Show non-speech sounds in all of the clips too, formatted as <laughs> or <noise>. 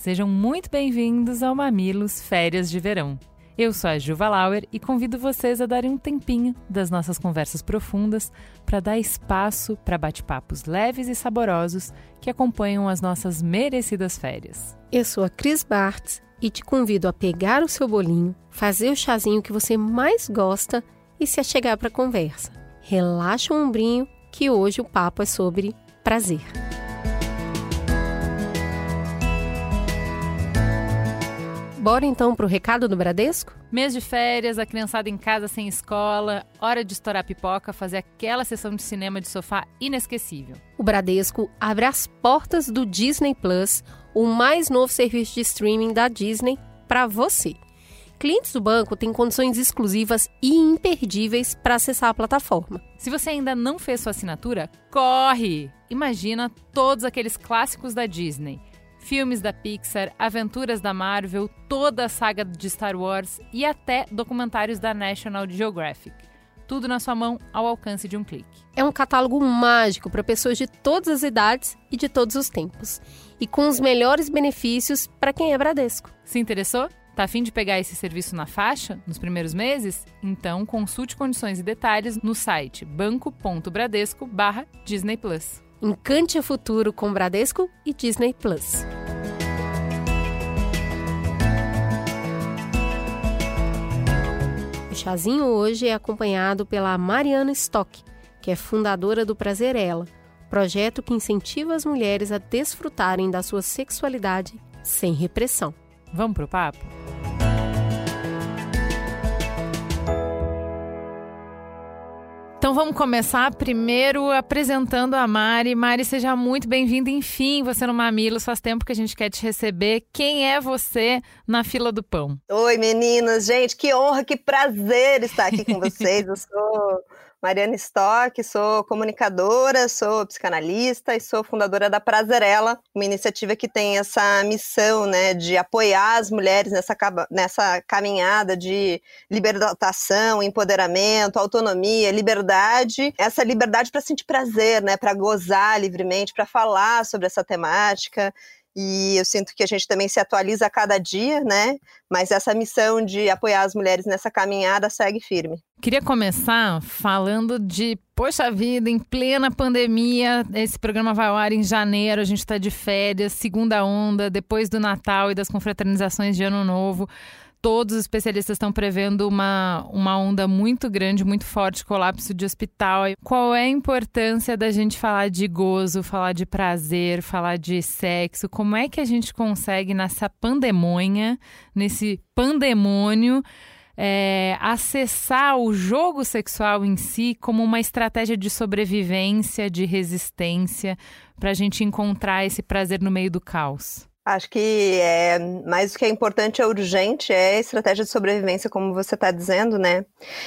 sejam muito bem-vindos ao Mamilos Férias de Verão. Eu sou a Juva Lauer e convido vocês a darem um tempinho das nossas conversas profundas para dar espaço para bate-papos leves e saborosos que acompanham as nossas merecidas férias. Eu sou a Cris Bartz e te convido a pegar o seu bolinho, fazer o chazinho que você mais gosta e se achegar para a conversa. Relaxa o ombrinho que hoje o papo é sobre prazer. Bora então pro recado do Bradesco? Mês de férias, a criançada em casa sem escola, hora de estourar pipoca, fazer aquela sessão de cinema de sofá inesquecível. O Bradesco abre as portas do Disney Plus, o mais novo serviço de streaming da Disney, para você. Clientes do banco têm condições exclusivas e imperdíveis para acessar a plataforma. Se você ainda não fez sua assinatura, corre! Imagina todos aqueles clássicos da Disney filmes da Pixar, aventuras da Marvel, toda a saga de Star Wars e até documentários da National Geographic. Tudo na sua mão, ao alcance de um clique. É um catálogo mágico para pessoas de todas as idades e de todos os tempos. E com os melhores benefícios para quem é Bradesco. Se interessou? Tá afim de pegar esse serviço na faixa nos primeiros meses? Então consulte condições e detalhes no site banco.bradesco/disney Plus. Encante o futuro com Bradesco e Disney Plus. O chazinho hoje é acompanhado pela Mariana Stock, que é fundadora do Prazer Ela, projeto que incentiva as mulheres a desfrutarem da sua sexualidade sem repressão. Vamos pro papo? Então vamos começar primeiro apresentando a Mari. Mari, seja muito bem-vinda. Enfim, você no Mamilos, faz tempo que a gente quer te receber. Quem é você na fila do pão? Oi, meninas. Gente, que honra, que prazer estar aqui com <laughs> vocês. Eu sou Mariana Stock, sou comunicadora, sou psicanalista e sou fundadora da Prazerela, uma iniciativa que tem essa missão né, de apoiar as mulheres nessa, nessa caminhada de libertação, empoderamento, autonomia, liberdade, essa liberdade para sentir prazer, né, para gozar livremente, para falar sobre essa temática e eu sinto que a gente também se atualiza a cada dia, né? Mas essa missão de apoiar as mulheres nessa caminhada segue firme. Queria começar falando de, poxa vida, em plena pandemia, esse programa vai ao ar em janeiro, a gente está de férias, segunda onda, depois do Natal e das confraternizações de Ano Novo todos os especialistas estão prevendo uma, uma onda muito grande, muito forte, colapso de hospital. Qual é a importância da gente falar de gozo, falar de prazer, falar de sexo? Como é que a gente consegue, nessa pandemonha, nesse pandemônio, é, acessar o jogo sexual em si como uma estratégia de sobrevivência, de resistência, para a gente encontrar esse prazer no meio do caos? Acho que é mais do que é importante, é urgente, é a estratégia de sobrevivência, como você está dizendo, né?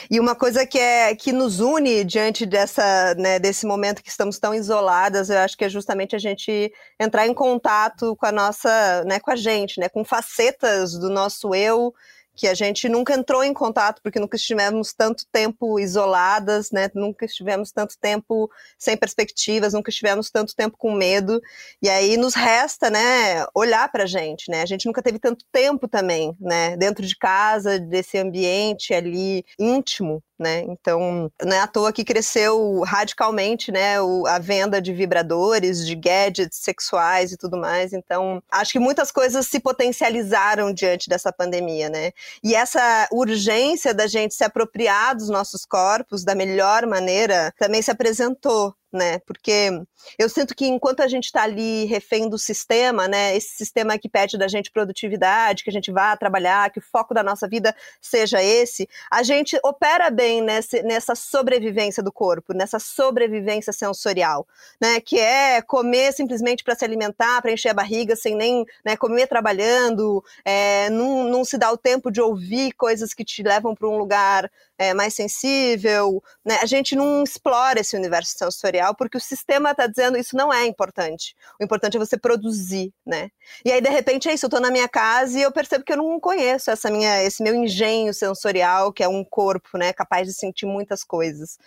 E uma coisa que é que nos une diante dessa, né, desse momento que estamos tão isoladas, eu acho que é justamente a gente entrar em contato com a nossa, né, com a gente, né, com facetas do nosso eu, que a gente nunca entrou em contato, porque nunca estivemos tanto tempo isoladas, né? Nunca estivemos tanto tempo sem perspectivas, nunca estivemos tanto tempo com medo. E aí nos resta, né, olhar para a gente, né? A gente nunca teve tanto tempo também, né? Dentro de casa, desse ambiente ali íntimo, né? Então, não é à toa que cresceu radicalmente, né, o, a venda de vibradores, de gadgets sexuais e tudo mais. Então, acho que muitas coisas se potencializaram diante dessa pandemia, né? E essa urgência da gente se apropriar dos nossos corpos da melhor maneira também se apresentou né? Porque eu sinto que enquanto a gente está ali refém do sistema, né? Esse sistema que pede da gente produtividade, que a gente vá trabalhar, que o foco da nossa vida seja esse, a gente opera bem nesse, nessa sobrevivência do corpo, nessa sobrevivência sensorial, né? Que é comer simplesmente para se alimentar, para encher a barriga, sem nem né, comer trabalhando, é, não, não se dá o tempo de ouvir coisas que te levam para um lugar é, mais sensível, né? A gente não explora esse universo sensorial porque o sistema está dizendo isso não é importante. O importante é você produzir, né? E aí de repente é isso, eu estou na minha casa e eu percebo que eu não conheço essa minha, esse meu engenho sensorial que é um corpo, né? Capaz de sentir muitas coisas.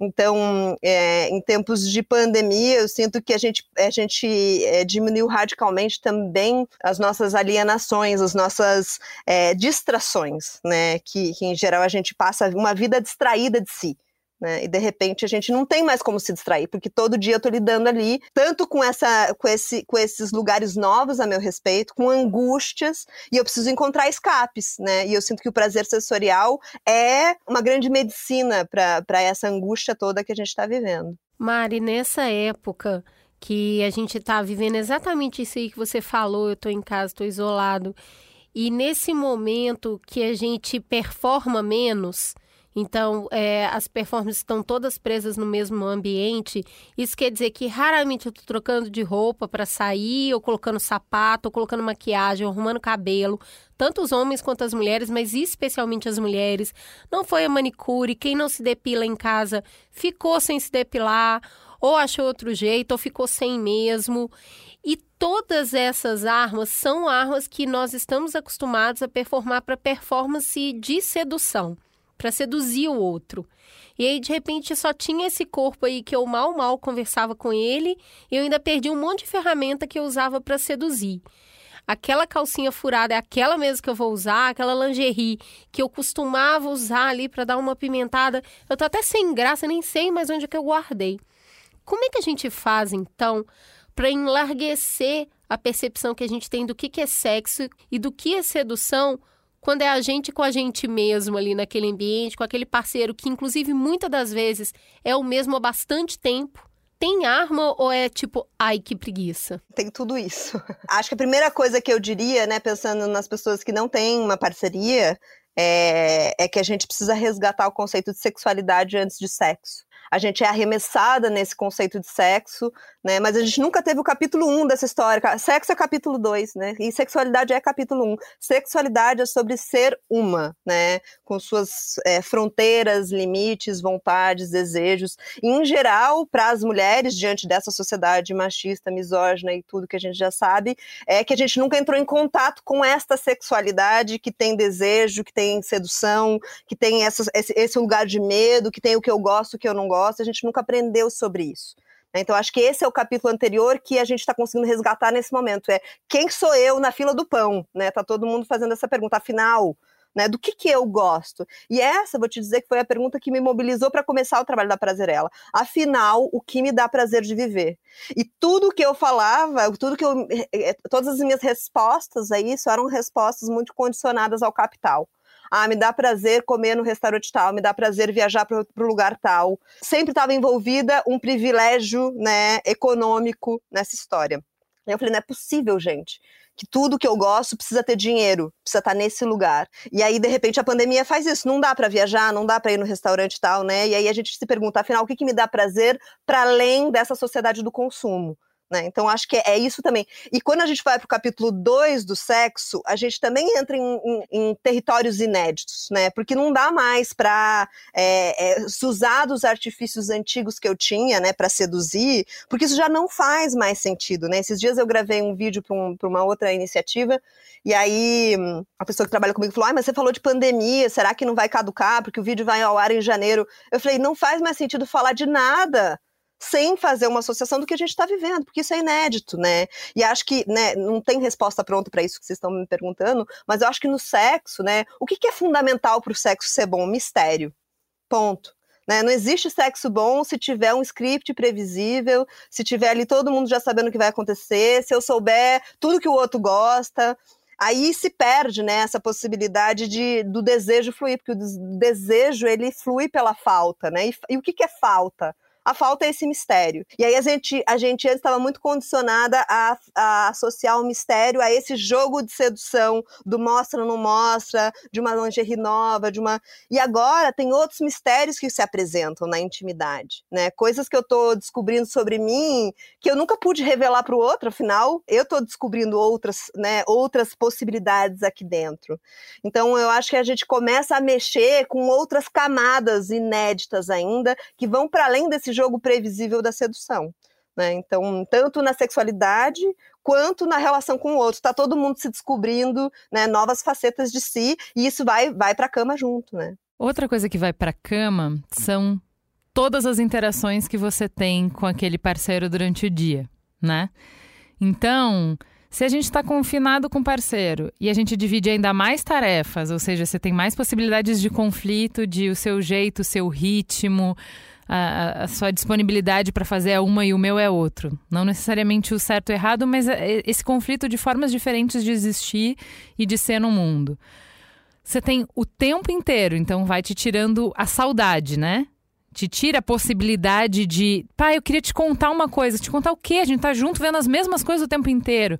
Então, é, em tempos de pandemia, eu sinto que a gente, a gente é, diminuiu radicalmente também as nossas alienações, as nossas é, distrações, né? Que, que, em geral, a gente passa uma vida distraída de si. Né? E de repente a gente não tem mais como se distrair, porque todo dia eu estou lidando ali, tanto com, essa, com, esse, com esses lugares novos a meu respeito, com angústias, e eu preciso encontrar escapes, né? E eu sinto que o prazer sensorial é uma grande medicina para essa angústia toda que a gente está vivendo. Mari, nessa época que a gente está vivendo exatamente isso aí que você falou, eu estou em casa, estou isolado, e nesse momento que a gente performa menos, então, é, as performances estão todas presas no mesmo ambiente. Isso quer dizer que raramente eu estou trocando de roupa para sair, ou colocando sapato, ou colocando maquiagem, ou arrumando cabelo. Tanto os homens quanto as mulheres, mas especialmente as mulheres. Não foi a manicure. Quem não se depila em casa ficou sem se depilar, ou achou outro jeito, ou ficou sem mesmo. E todas essas armas são armas que nós estamos acostumados a performar para performance de sedução para seduzir o outro. E aí, de repente, só tinha esse corpo aí que eu mal, mal conversava com ele, e eu ainda perdi um monte de ferramenta que eu usava para seduzir. Aquela calcinha furada é aquela mesmo que eu vou usar, aquela lingerie que eu costumava usar ali para dar uma pimentada. Eu tô até sem graça, nem sei mais onde é que eu guardei. Como é que a gente faz, então, para enlarguecer a percepção que a gente tem do que, que é sexo e do que é sedução quando é a gente com a gente mesmo ali naquele ambiente, com aquele parceiro que, inclusive, muitas das vezes é o mesmo há bastante tempo. Tem arma ou é tipo, ai, que preguiça? Tem tudo isso. <laughs> Acho que a primeira coisa que eu diria, né, pensando nas pessoas que não têm uma parceria, é, é que a gente precisa resgatar o conceito de sexualidade antes de sexo a gente é arremessada nesse conceito de sexo, né? Mas a gente nunca teve o capítulo 1 dessa história. Sexo é capítulo 2, né? E sexualidade é capítulo 1. Sexualidade é sobre ser uma, né? Com suas é, fronteiras, limites, vontades, desejos. E, em geral, para as mulheres, diante dessa sociedade machista, misógina e tudo que a gente já sabe, é que a gente nunca entrou em contato com esta sexualidade que tem desejo, que tem sedução, que tem essa, esse, esse lugar de medo, que tem o que eu gosto, o que eu não gosto a gente nunca aprendeu sobre isso. Né? Então, acho que esse é o capítulo anterior que a gente está conseguindo resgatar nesse momento. É quem sou eu na fila do pão? Né? Tá todo mundo fazendo essa pergunta. Afinal, né, do que, que eu gosto? E essa, vou te dizer que foi a pergunta que me mobilizou para começar o trabalho da Prazerela. Afinal, o que me dá prazer de viver? E tudo que eu falava, tudo que eu. Eh, eh, todas as minhas respostas a isso eram respostas muito condicionadas ao capital. Ah, me dá prazer comer no restaurante tal, me dá prazer viajar para o lugar tal. Sempre estava envolvida um privilégio né, econômico nessa história. E eu falei, não é possível, gente que tudo que eu gosto precisa ter dinheiro, precisa estar tá nesse lugar. E aí, de repente, a pandemia faz isso. Não dá para viajar, não dá para ir no restaurante e tal, né? E aí a gente se pergunta, afinal, o que, que me dá prazer para além dessa sociedade do consumo? Né? Então, acho que é isso também. E quando a gente vai para o capítulo 2 do sexo, a gente também entra em, em, em territórios inéditos, né? Porque não dá mais para é, é, usar dos artifícios antigos que eu tinha, né, para seduzir, porque isso já não faz mais sentido, né? Esses dias eu gravei um vídeo para um, uma outra iniciativa, e aí a pessoa que trabalha comigo falou: ah, mas você falou de pandemia, será que não vai caducar? Porque o vídeo vai ao ar em janeiro. Eu falei: não faz mais sentido falar de nada sem fazer uma associação do que a gente está vivendo, porque isso é inédito, né? E acho que né, não tem resposta pronta para isso que vocês estão me perguntando, mas eu acho que no sexo, né, o que, que é fundamental para o sexo ser bom? Mistério. Ponto. Né? Não existe sexo bom se tiver um script previsível, se tiver ali todo mundo já sabendo o que vai acontecer, se eu souber tudo que o outro gosta. Aí se perde né, essa possibilidade de, do desejo fluir, porque o desejo ele flui pela falta. Né? E, e o que, que é falta? A falta é esse mistério. E aí a gente, a gente antes estava muito condicionada a, a associar o mistério a esse jogo de sedução do mostra não mostra, de uma lingerie nova, de uma e agora tem outros mistérios que se apresentam na intimidade, né? Coisas que eu estou descobrindo sobre mim que eu nunca pude revelar para o outro, afinal eu estou descobrindo outras, né? Outras possibilidades aqui dentro. Então eu acho que a gente começa a mexer com outras camadas inéditas ainda que vão para além desse jogo previsível da sedução. Né? Então, tanto na sexualidade quanto na relação com o outro. Está todo mundo se descobrindo né, novas facetas de si e isso vai, vai para a cama junto. Né? Outra coisa que vai para a cama são todas as interações que você tem com aquele parceiro durante o dia, né? Então, se a gente está confinado com o parceiro e a gente divide ainda mais tarefas, ou seja, você tem mais possibilidades de conflito, de o seu jeito, o seu ritmo, a, a sua disponibilidade para fazer é uma e o meu é outro. Não necessariamente o certo ou errado, mas é, esse conflito de formas diferentes de existir e de ser no mundo. Você tem o tempo inteiro, então vai te tirando a saudade, né? Te tira a possibilidade de, pai, eu queria te contar uma coisa. Te contar o quê? A gente tá junto vendo as mesmas coisas o tempo inteiro.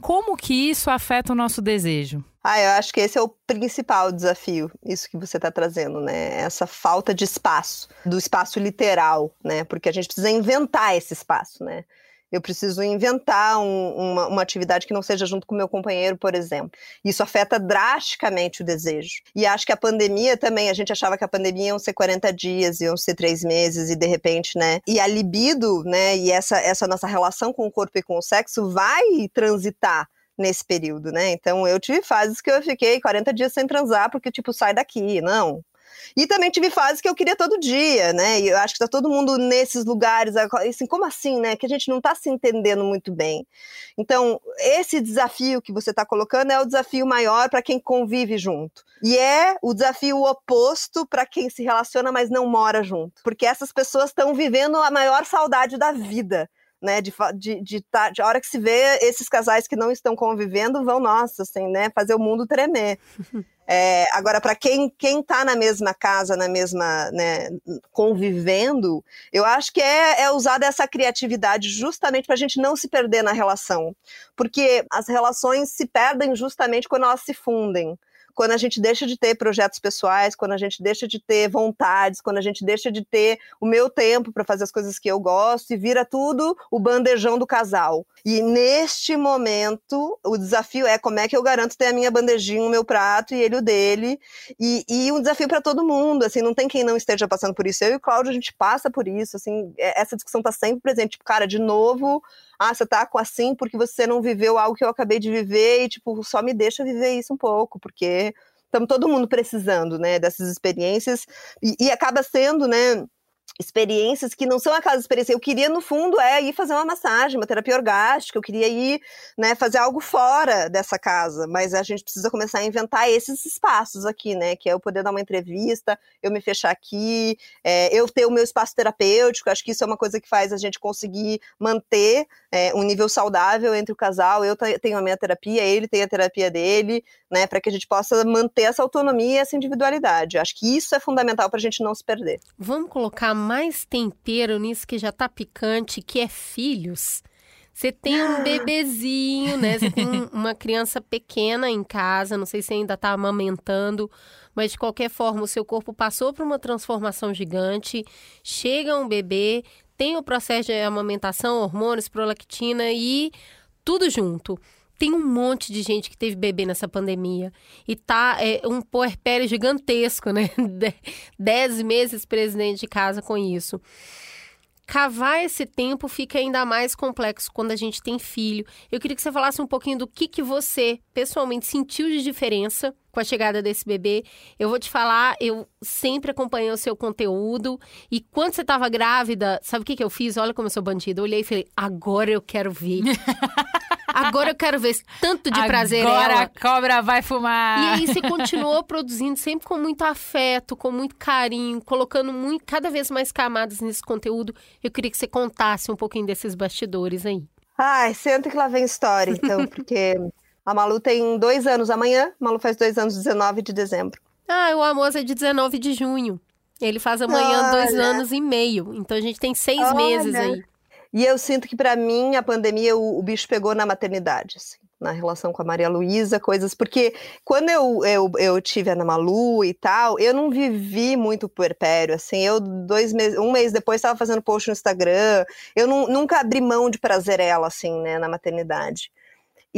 Como que isso afeta o nosso desejo? Ah, eu acho que esse é o principal desafio, isso que você está trazendo, né? Essa falta de espaço, do espaço literal, né? Porque a gente precisa inventar esse espaço, né? Eu preciso inventar um, uma, uma, atividade que não seja junto com meu companheiro, por exemplo. Isso afeta drasticamente o desejo. E acho que a pandemia também, a gente achava que a pandemia iam ser 40 dias, iam ser três meses, e de repente, né? E a libido, né? E essa, essa nossa relação com o corpo e com o sexo vai transitar nesse período, né? Então eu tive fases que eu fiquei 40 dias sem transar, porque, tipo, sai daqui, não. E também tive fases que eu queria todo dia, né? E eu acho que tá todo mundo nesses lugares, assim, como assim, né? Que a gente não tá se entendendo muito bem. Então, esse desafio que você tá colocando é o desafio maior para quem convive junto. E é o desafio oposto para quem se relaciona, mas não mora junto. Porque essas pessoas estão vivendo a maior saudade da vida né, de, de, de, tá, de hora que se vê esses casais que não estão convivendo vão, nossa, assim, né, fazer o mundo tremer. <laughs> É, agora, para quem quem está na mesma casa, na mesma, né, convivendo, eu acho que é, é usada essa criatividade justamente para a gente não se perder na relação, porque as relações se perdem justamente quando elas se fundem quando a gente deixa de ter projetos pessoais, quando a gente deixa de ter vontades, quando a gente deixa de ter o meu tempo para fazer as coisas que eu gosto e vira tudo o bandejão do casal. E neste momento, o desafio é como é que eu garanto ter a minha bandejinha, o meu prato e ele o dele. E, e um desafio para todo mundo, assim, não tem quem não esteja passando por isso. Eu e o Cláudio, a gente passa por isso, assim, é, essa discussão está sempre presente. Tipo, cara, de novo, ah, você tá com assim porque você não viveu algo que eu acabei de viver e, tipo, só me deixa viver isso um pouco, porque estamos todo mundo precisando, né, dessas experiências e, e acaba sendo, né, experiências que não são aquelas experiências. Eu queria, no fundo, é ir fazer uma massagem, uma terapia orgástica, eu queria ir né, fazer algo fora dessa casa, mas a gente precisa começar a inventar esses espaços aqui, né? Que é eu poder dar uma entrevista, eu me fechar aqui, é, eu ter o meu espaço terapêutico, acho que isso é uma coisa que faz a gente conseguir manter é, um nível saudável entre o casal. Eu tenho a minha terapia, ele tem a terapia dele, né? Para que a gente possa manter essa autonomia e essa individualidade. Acho que isso é fundamental para a gente não se perder. Vamos colocar mais tempero nisso que já tá picante, que é filhos. Você tem um bebezinho, né? Você tem <laughs> uma criança pequena em casa, não sei se ainda está amamentando, mas de qualquer forma, o seu corpo passou por uma transformação gigante. Chega um bebê, tem o processo de amamentação, hormônios, prolactina e tudo junto tem um monte de gente que teve bebê nessa pandemia e tá é, um puerpério gigantesco, né? <laughs> Dez meses presidente de casa com isso. Cavar esse tempo fica ainda mais complexo quando a gente tem filho. Eu queria que você falasse um pouquinho do que, que você pessoalmente sentiu de diferença com a chegada desse bebê. Eu vou te falar, eu sempre acompanhei o seu conteúdo. E quando você estava grávida, sabe o que, que eu fiz? Olha como eu sou bandida. Eu olhei e falei, agora eu quero ver. <laughs> Agora eu quero ver tanto de prazer. Agora ela. a cobra vai fumar. E aí você continuou produzindo sempre com muito afeto, com muito carinho, colocando muito, cada vez mais camadas nesse conteúdo. Eu queria que você contasse um pouquinho desses bastidores aí. Ai, senta que lá vem história, então, <laughs> porque a Malu tem dois anos amanhã. A Malu faz dois anos, 19 de dezembro. Ah, o Amos é de 19 de junho. Ele faz amanhã Olha. dois anos e meio. Então a gente tem seis Olha. meses aí. E eu sinto que para mim a pandemia o, o, bicho pegou na maternidade, assim, na relação com a Maria Luísa, coisas porque quando eu, eu, eu tive a Ana Malu e tal, eu não vivi muito puerpério, assim, eu dois meses, um mês depois estava fazendo post no Instagram, eu não, nunca abri mão de prazer ela, assim, né, na maternidade.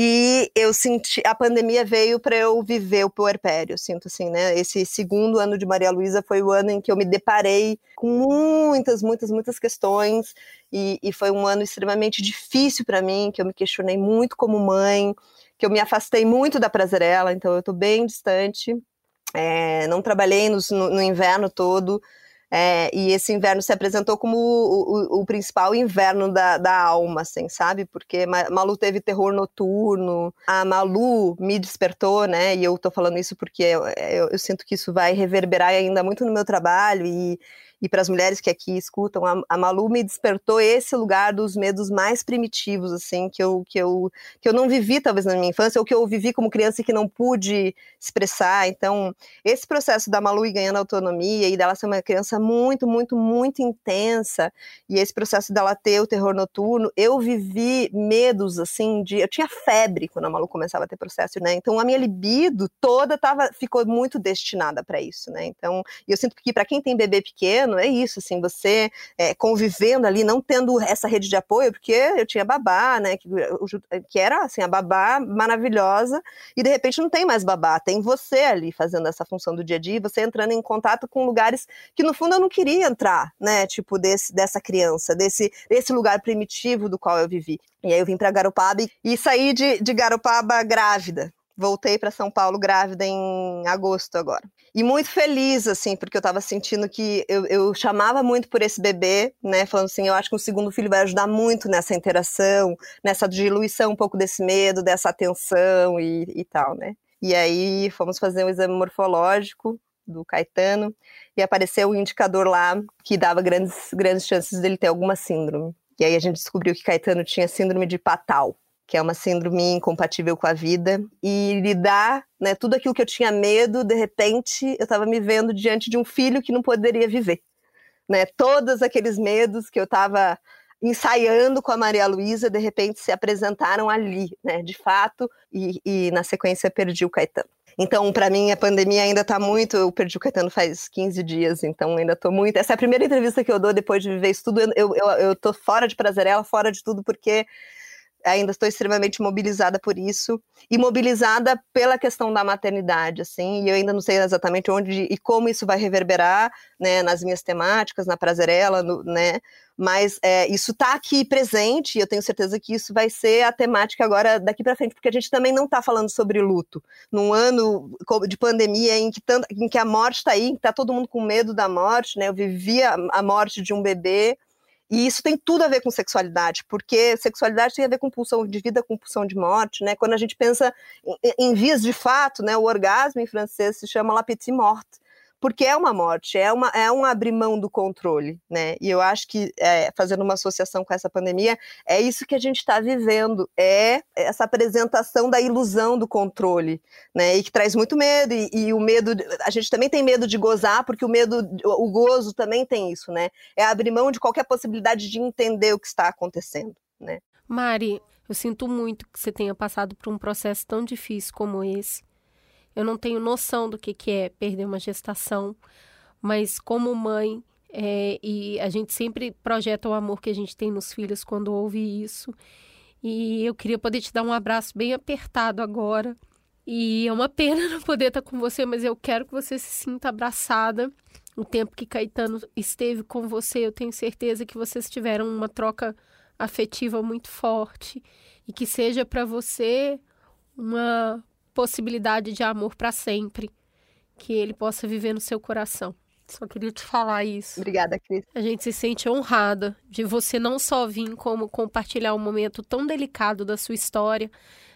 E eu senti, a pandemia veio para eu viver o puerpério, sinto assim, né? Esse segundo ano de Maria Luísa foi o ano em que eu me deparei com muitas, muitas, muitas questões e, e foi um ano extremamente difícil para mim, que eu me questionei muito como mãe, que eu me afastei muito da Prazerela, então eu estou bem distante. É, não trabalhei no, no inverno todo, é, e esse inverno se apresentou como o, o, o principal inverno da, da, alma, assim, sabe? Porque Malu teve terror noturno, a Malu me despertou, né? E eu tô falando isso porque eu, eu, eu sinto que isso vai reverberar ainda muito no meu trabalho e e para as mulheres que aqui escutam, a, a, Malu me despertou esse lugar dos medos mais primitivos, assim, que eu, que, eu, que eu não vivi talvez na minha infância, ou que eu vivi como criança e que não pude expressar. Então, esse processo da Malu ir ganhando autonomia e dela ser uma criança muito, muito, muito intensa, e esse processo dela ter o terror noturno, eu vivi medos, assim, de. Eu tinha febre quando a Malu começava a ter processo, né? Então, a minha libido toda tava, ficou muito destinada para isso, né? Então, eu sinto que para quem tem bebê pequeno, é isso, assim, você é, convivendo ali, não tendo essa rede de apoio, porque eu tinha babá, né, que, que era, assim, a babá maravilhosa, e de repente não tem mais babá, tem você ali fazendo essa função do dia a dia, você entrando em contato com lugares que no fundo eu não queria entrar, né, tipo, desse, dessa criança, desse, desse lugar primitivo do qual eu vivi. E aí eu vim para Garopaba e, e saí de, de Garopaba grávida, voltei para São Paulo grávida em agosto agora. E muito feliz, assim, porque eu estava sentindo que eu, eu, chamava muito por esse bebê, né? Falando assim, eu acho que o segundo filho vai ajudar muito nessa interação, nessa diluição um pouco desse medo, dessa atenção e, e tal, né? E aí fomos fazer um exame morfológico do Caetano e apareceu um indicador lá que dava grandes, grandes chances dele ter alguma síndrome. E aí a gente descobriu que Caetano tinha síndrome de Patal que é uma síndrome incompatível com a vida, e lidar, né, tudo aquilo que eu tinha medo, de repente eu estava me vendo diante de um filho que não poderia viver. Né? Todos aqueles medos que eu estava ensaiando com a Maria Luísa, de repente se apresentaram ali, né, de fato, e, e na sequência perdi o Caetano. Então, para mim, a pandemia ainda está muito. Eu perdi o Caetano faz 15 dias, então ainda estou muito. Essa é a primeira entrevista que eu dou depois de viver isso tudo. Eu, eu, fora de Prazerela, fora de tudo, porque ainda estou extremamente mobilizada por isso e mobilizada pela questão da maternidade, assim, e eu ainda não sei exatamente onde e como isso vai reverberar, né, nas minhas temáticas, na Prazerela, no, né, mas é, isso está aqui presente e eu tenho certeza que isso vai ser a temática agora daqui para frente, porque a gente também não está falando sobre luto. Num ano de pandemia em que, tanto, em que a morte está aí, está todo mundo com medo da morte, né? Eu vivi a, a morte de um bebê e isso tem tudo a ver com sexualidade, porque sexualidade tem a ver com pulsão de vida, com pulsão de morte, né? Quando a gente pensa em, em vias de fato, né? O orgasmo em francês se chama la petite morte, porque é uma morte, é, uma, é um abrir mão do controle, né? E eu acho que, é, fazendo uma associação com essa pandemia, é isso que a gente está vivendo, é essa apresentação da ilusão do controle, né? E que traz muito medo, e, e, o medo, a gente também tem medo de gozar, porque o medo, o gozo também tem isso, né? É abrir mão de qualquer possibilidade de entender o que está acontecendo, né? Mari, eu sinto muito que você tenha passado por um processo tão difícil como esse. Eu não tenho noção do que, que é perder uma gestação, mas como mãe, é, e a gente sempre projeta o amor que a gente tem nos filhos quando ouve isso. E eu queria poder te dar um abraço bem apertado agora. E é uma pena <laughs> não poder estar com você, mas eu quero que você se sinta abraçada. O tempo que Caetano esteve com você, eu tenho certeza que vocês tiveram uma troca afetiva muito forte e que seja para você uma possibilidade de amor para sempre, que ele possa viver no seu coração. Só queria te falar isso. Obrigada, Cris. A gente se sente honrada de você não só vir como compartilhar um momento tão delicado da sua história.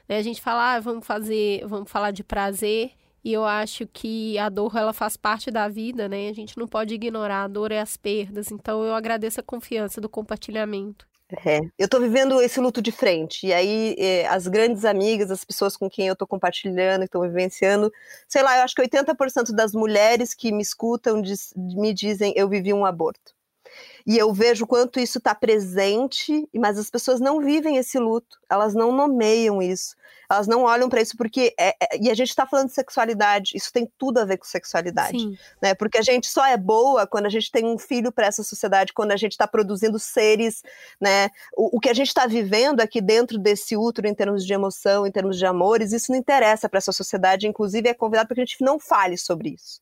Né? A gente fala, ah, vamos fazer, vamos falar de prazer. E eu acho que a dor ela faz parte da vida, né? A gente não pode ignorar a dor e as perdas. Então eu agradeço a confiança do compartilhamento. É, eu tô vivendo esse luto de frente. E aí, eh, as grandes amigas, as pessoas com quem eu tô compartilhando, que estão vivenciando, sei lá, eu acho que 80% das mulheres que me escutam diz, me dizem eu vivi um aborto. E eu vejo quanto isso está presente, mas as pessoas não vivem esse luto, elas não nomeiam isso, elas não olham para isso porque é, é, e a gente está falando de sexualidade, isso tem tudo a ver com sexualidade, Sim. né? Porque a gente só é boa quando a gente tem um filho para essa sociedade, quando a gente está produzindo seres, né? O, o que a gente está vivendo aqui dentro desse útero em termos de emoção, em termos de amores, isso não interessa para essa sociedade, inclusive é convidado para que a gente não fale sobre isso.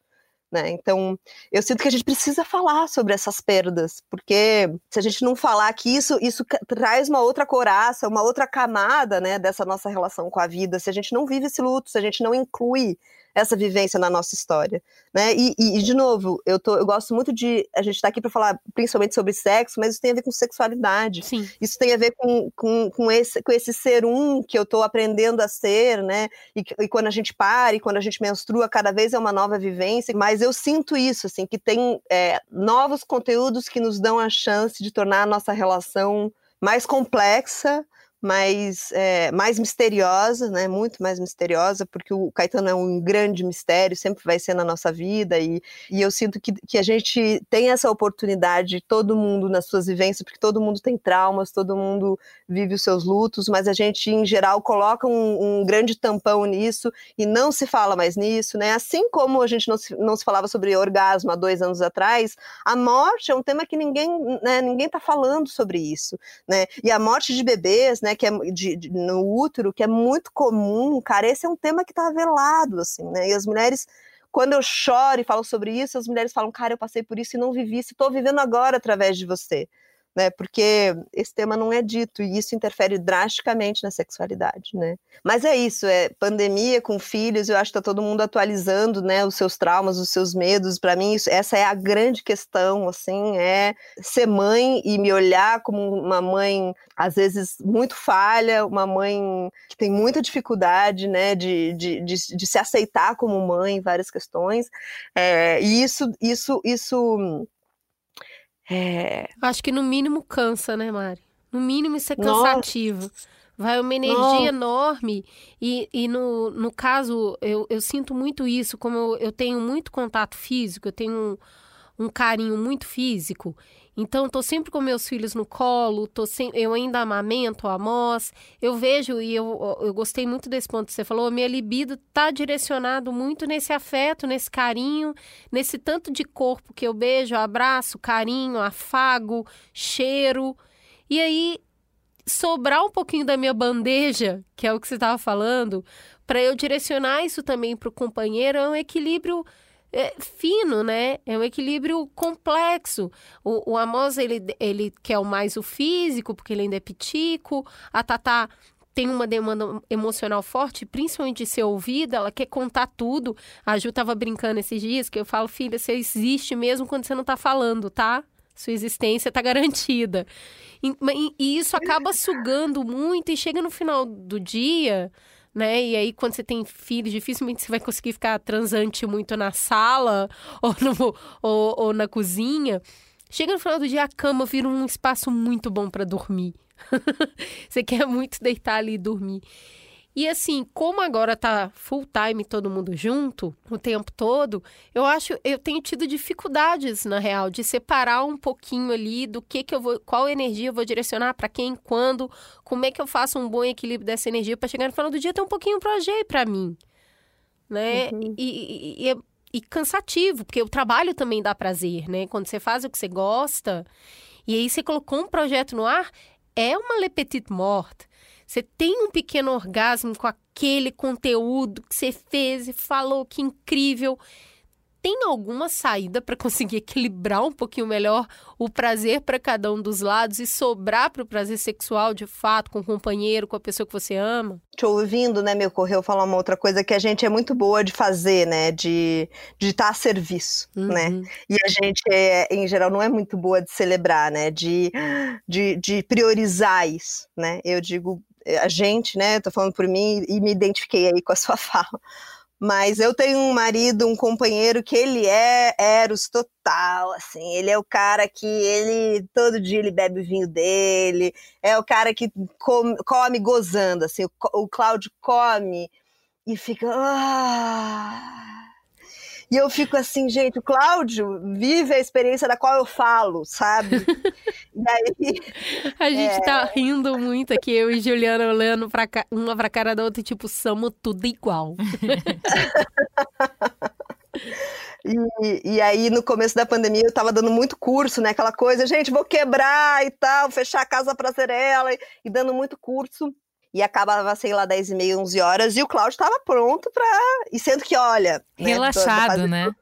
Né? Então, eu sinto que a gente precisa falar sobre essas perdas, porque se a gente não falar que isso, isso traz uma outra coraça, uma outra camada né, dessa nossa relação com a vida, se a gente não vive esse luto, se a gente não inclui essa vivência na nossa história, né? E, e, e de novo, eu, tô, eu gosto muito de a gente está aqui para falar principalmente sobre sexo, mas isso tem a ver com sexualidade. Sim. Isso tem a ver com, com, com, esse, com esse ser um que eu estou aprendendo a ser, né? E, e quando a gente para, e quando a gente menstrua, cada vez é uma nova vivência. Mas eu sinto isso, assim, que tem é, novos conteúdos que nos dão a chance de tornar a nossa relação mais complexa, mais, é, mais misteriosa, né? Muito mais misteriosa, porque o Caetano é um grande mistério, sempre vai ser na nossa vida, e, e eu sinto que, que a gente tem essa oportunidade, todo mundo nas suas vivências, porque todo mundo tem traumas, todo mundo vive os seus lutos, mas a gente, em geral, coloca um, um grande tampão nisso e não se fala mais nisso, né? Assim como a gente não se, não se falava sobre orgasmo há dois anos atrás, a morte é um tema que ninguém, né, ninguém tá falando sobre isso, né? E a morte de bebês, né? Né, que é de, de, no útero, que é muito comum, cara, esse é um tema que tá velado, assim, né, e as mulheres, quando eu choro e falo sobre isso, as mulheres falam, cara, eu passei por isso e não vivi isso, estou vivendo agora através de você, né? Porque esse tema não é dito e isso interfere drasticamente na sexualidade, né? Mas é isso, é pandemia com filhos, eu acho que tá todo mundo atualizando, né, os seus traumas, os seus medos. Para mim, isso, essa é a grande questão, assim, é ser mãe e me olhar como uma mãe às vezes muito falha, uma mãe que tem muita dificuldade, né, de, de, de, de se aceitar como mãe várias questões. É, e isso, isso, isso é... Acho que no mínimo cansa, né, Mari? No mínimo isso é cansativo. Nossa. Vai uma energia enorme. E, e no, no caso, eu, eu sinto muito isso, como eu, eu tenho muito contato físico, eu tenho um, um carinho muito físico. Então, estou sempre com meus filhos no colo, tô sem, eu ainda amamento a. Eu vejo, e eu, eu gostei muito desse ponto que você falou, minha libido está direcionado muito nesse afeto, nesse carinho, nesse tanto de corpo que eu beijo, abraço, carinho, afago, cheiro. E aí, sobrar um pouquinho da minha bandeja, que é o que você estava falando, para eu direcionar isso também para o companheiro, é um equilíbrio é, fino, né? É um equilíbrio complexo. O, o Amos, ele, ele quer mais o físico, porque ele ainda é pitico. A Tatá tem uma demanda emocional forte, principalmente de ser ouvida, ela quer contar tudo. A Ju tava brincando esses dias, que eu falo, filha, você existe mesmo quando você não tá falando, tá? Sua existência tá garantida. E, e isso acaba sugando muito, e chega no final do dia né? E aí, quando você tem filhos, dificilmente você vai conseguir ficar transante muito na sala <laughs> ou, no, ou, ou na cozinha. Chega no final do dia, a cama vira um espaço muito bom para dormir. <laughs> você quer muito deitar ali e dormir. E assim, como agora tá full time todo mundo junto o tempo todo, eu acho, eu tenho tido dificuldades na real de separar um pouquinho ali do que que eu vou, qual energia eu vou direcionar para quem, quando, como é que eu faço um bom equilíbrio dessa energia para chegar no final do dia ter um pouquinho para G para mim, né? Uhum. E, e, e, é, e cansativo, porque o trabalho também dá prazer, né? Quando você faz o que você gosta, e aí você colocou um projeto no ar, é uma le petite morte você tem um pequeno orgasmo com aquele conteúdo que você fez e falou que incrível. Tem alguma saída para conseguir equilibrar um pouquinho melhor o prazer para cada um dos lados e sobrar para o prazer sexual de fato com o companheiro, com a pessoa que você ama? Te ouvindo, né, me ocorreu falar uma outra coisa que a gente é muito boa de fazer, né, de de estar tá a serviço, né? uhum. né? E a gente é, em geral não é muito boa de celebrar, né, de, de, de priorizar isso, né? Eu digo a gente, né? Tô falando por mim e me identifiquei aí com a sua <laughs> fala. Mas eu tenho um marido, um companheiro que ele é Eros total, assim. Ele é o cara que ele todo dia ele bebe o vinho dele, é o cara que come, come gozando, assim. O, o Cláudio come e fica. Ah! E eu fico assim, gente, o Cláudio vive a experiência da qual eu falo, sabe? <laughs> e aí. A gente é... tá rindo muito aqui, eu e Juliana olhando pra ca... uma pra cara da outra, tipo, somos tudo igual. <laughs> E, e, aí, no começo da pandemia, eu tava dando muito curso, né? Aquela coisa, gente, vou quebrar e tal, fechar a casa pra ser ela, e, e dando muito curso e acabava, sei lá, 10 e meia, 11 horas, e o Cláudio estava pronto para E sendo que, olha. Né, Relaxado, né? né?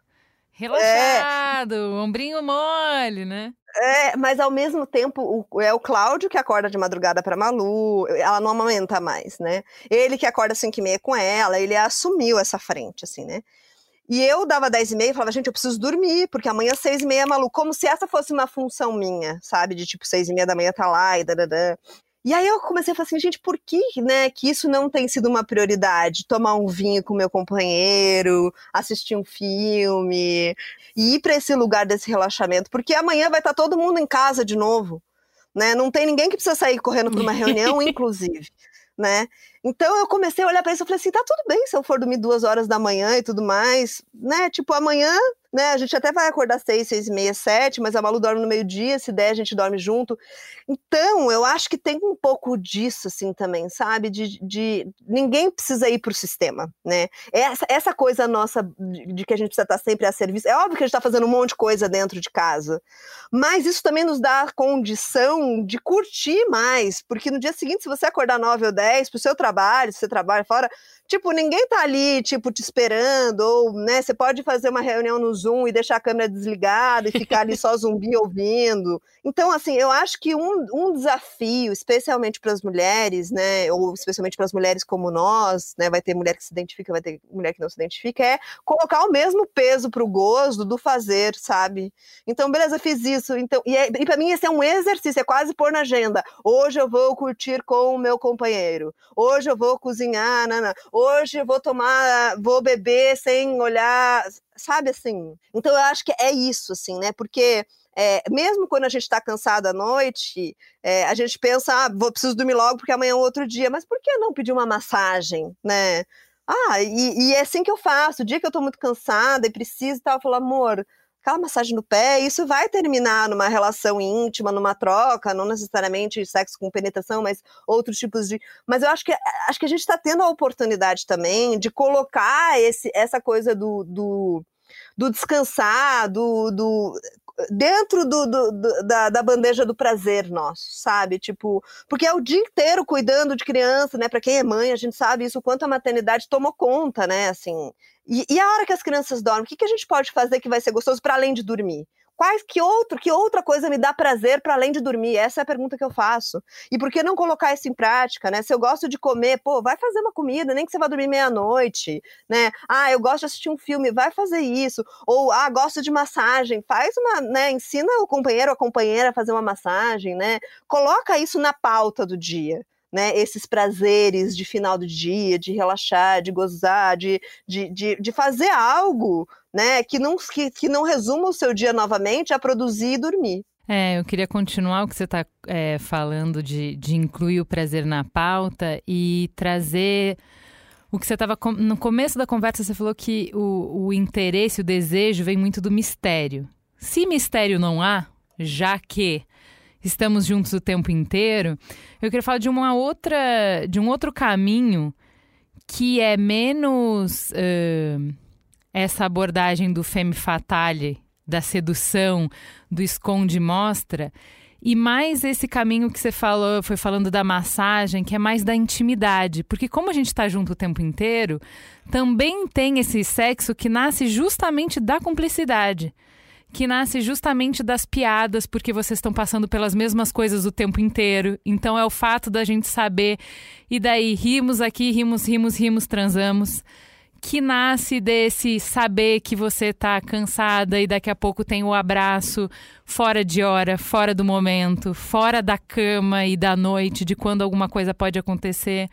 Relaxado, é... ombrinho mole, né? É, mas ao mesmo tempo, o, é o Cláudio que acorda de madrugada para Malu, ela não amamenta mais, né? Ele que acorda às 5 e meia com ela, ele assumiu essa frente, assim, né? E eu dava 10 e meia e falava, gente, eu preciso dormir, porque amanhã 6 e meia Malu, como se essa fosse uma função minha, sabe? De tipo, 6 e meia da manhã tá lá e dadadã. E aí eu comecei a falar assim, gente, por que, né, que isso não tem sido uma prioridade? Tomar um vinho com meu companheiro, assistir um filme, e ir para esse lugar desse relaxamento, porque amanhã vai estar tá todo mundo em casa de novo, né? Não tem ninguém que precisa sair correndo para uma <laughs> reunião, inclusive, né? Então eu comecei a olhar para isso e falei assim, tá tudo bem se eu for dormir duas horas da manhã e tudo mais, né? Tipo, amanhã né? A gente até vai acordar seis, seis e meia, sete, mas a Malu dorme no meio-dia, se der a gente dorme junto. Então, eu acho que tem um pouco disso, assim, também, sabe? De, de ninguém precisa ir para o sistema, né? Essa, essa coisa nossa de, que a gente precisa estar sempre a serviço, é óbvio que a gente está fazendo um monte de coisa dentro de casa, mas isso também nos dá a condição de curtir mais, porque no dia seguinte, se você acordar nove ou dez para o seu trabalho, se você trabalha fora, tipo, ninguém tá ali, tipo, te esperando, ou, né, você pode fazer uma reunião no Zoom e deixar a câmera desligada e ficar ali só zumbi ouvindo. Então, assim, eu acho que um, um desafio, especialmente para as mulheres, né, ou especialmente para as mulheres como nós, né, vai ter mulher que se identifica, vai ter mulher que não se identifica, é colocar o mesmo peso pro gozo do fazer, sabe? Então, beleza, fiz isso. Então, e, é, e para mim esse é um exercício, é quase pôr na agenda. Hoje eu vou curtir com o meu companheiro. Hoje eu vou cozinhar, nana hoje eu vou tomar, vou beber sem olhar, sabe assim? Então eu acho que é isso, assim, né? Porque é, mesmo quando a gente está cansado à noite, é, a gente pensa, ah, vou preciso dormir logo porque amanhã é outro dia. Mas por que não pedir uma massagem, né? Ah, e, e é assim que eu faço. O dia que eu estou muito cansada e preciso, tal, eu falo, amor, aquela massagem no pé, isso vai terminar numa relação íntima, numa troca, não necessariamente sexo com penetração, mas outros tipos de. Mas eu acho que acho que a gente está tendo a oportunidade também de colocar esse, essa coisa do, do, do descansar, do, do dentro do, do, do, da, da, bandeja do prazer nosso, sabe? Tipo, porque é o dia inteiro cuidando de criança, né? Para quem é mãe, a gente sabe isso, o quanto a maternidade tomou conta, né? Assim, e, e a hora que as crianças dormem, o que, que a gente pode fazer que vai ser gostoso para além de dormir? Quais que outro, que outra coisa me dá prazer para além de dormir? Essa é a pergunta que eu faço. E por que não colocar isso em prática, né? Se eu gosto de comer, pô, vai fazer uma comida, nem que você vá dormir meia-noite, né? Ah, eu gosto de assistir um filme, vai fazer isso. Ou ah, gosto de massagem, faz uma, né, ensina o companheiro ou a companheira a fazer uma massagem, né? Coloca isso na pauta do dia né, esses prazeres de final do dia, de relaxar, de gozar, de, de, de, de fazer algo né, que, não, que, que não resuma o seu dia novamente a produzir e dormir. É, eu queria continuar o que você está é, falando de, de incluir o prazer na pauta e trazer o que você estava. No começo da conversa, você falou que o, o interesse, o desejo vem muito do mistério. Se mistério não há, já que estamos juntos o tempo inteiro, eu queria falar de uma outra, de um outro caminho que é menos uh, essa abordagem do femme fatale, da sedução, do esconde mostra, e mais esse caminho que você falou, foi falando da massagem, que é mais da intimidade. Porque como a gente está junto o tempo inteiro, também tem esse sexo que nasce justamente da cumplicidade que nasce justamente das piadas, porque vocês estão passando pelas mesmas coisas o tempo inteiro. Então é o fato da gente saber, e daí rimos aqui, rimos, rimos, rimos, transamos. Que nasce desse saber que você tá cansada e daqui a pouco tem o abraço fora de hora, fora do momento, fora da cama e da noite, de quando alguma coisa pode acontecer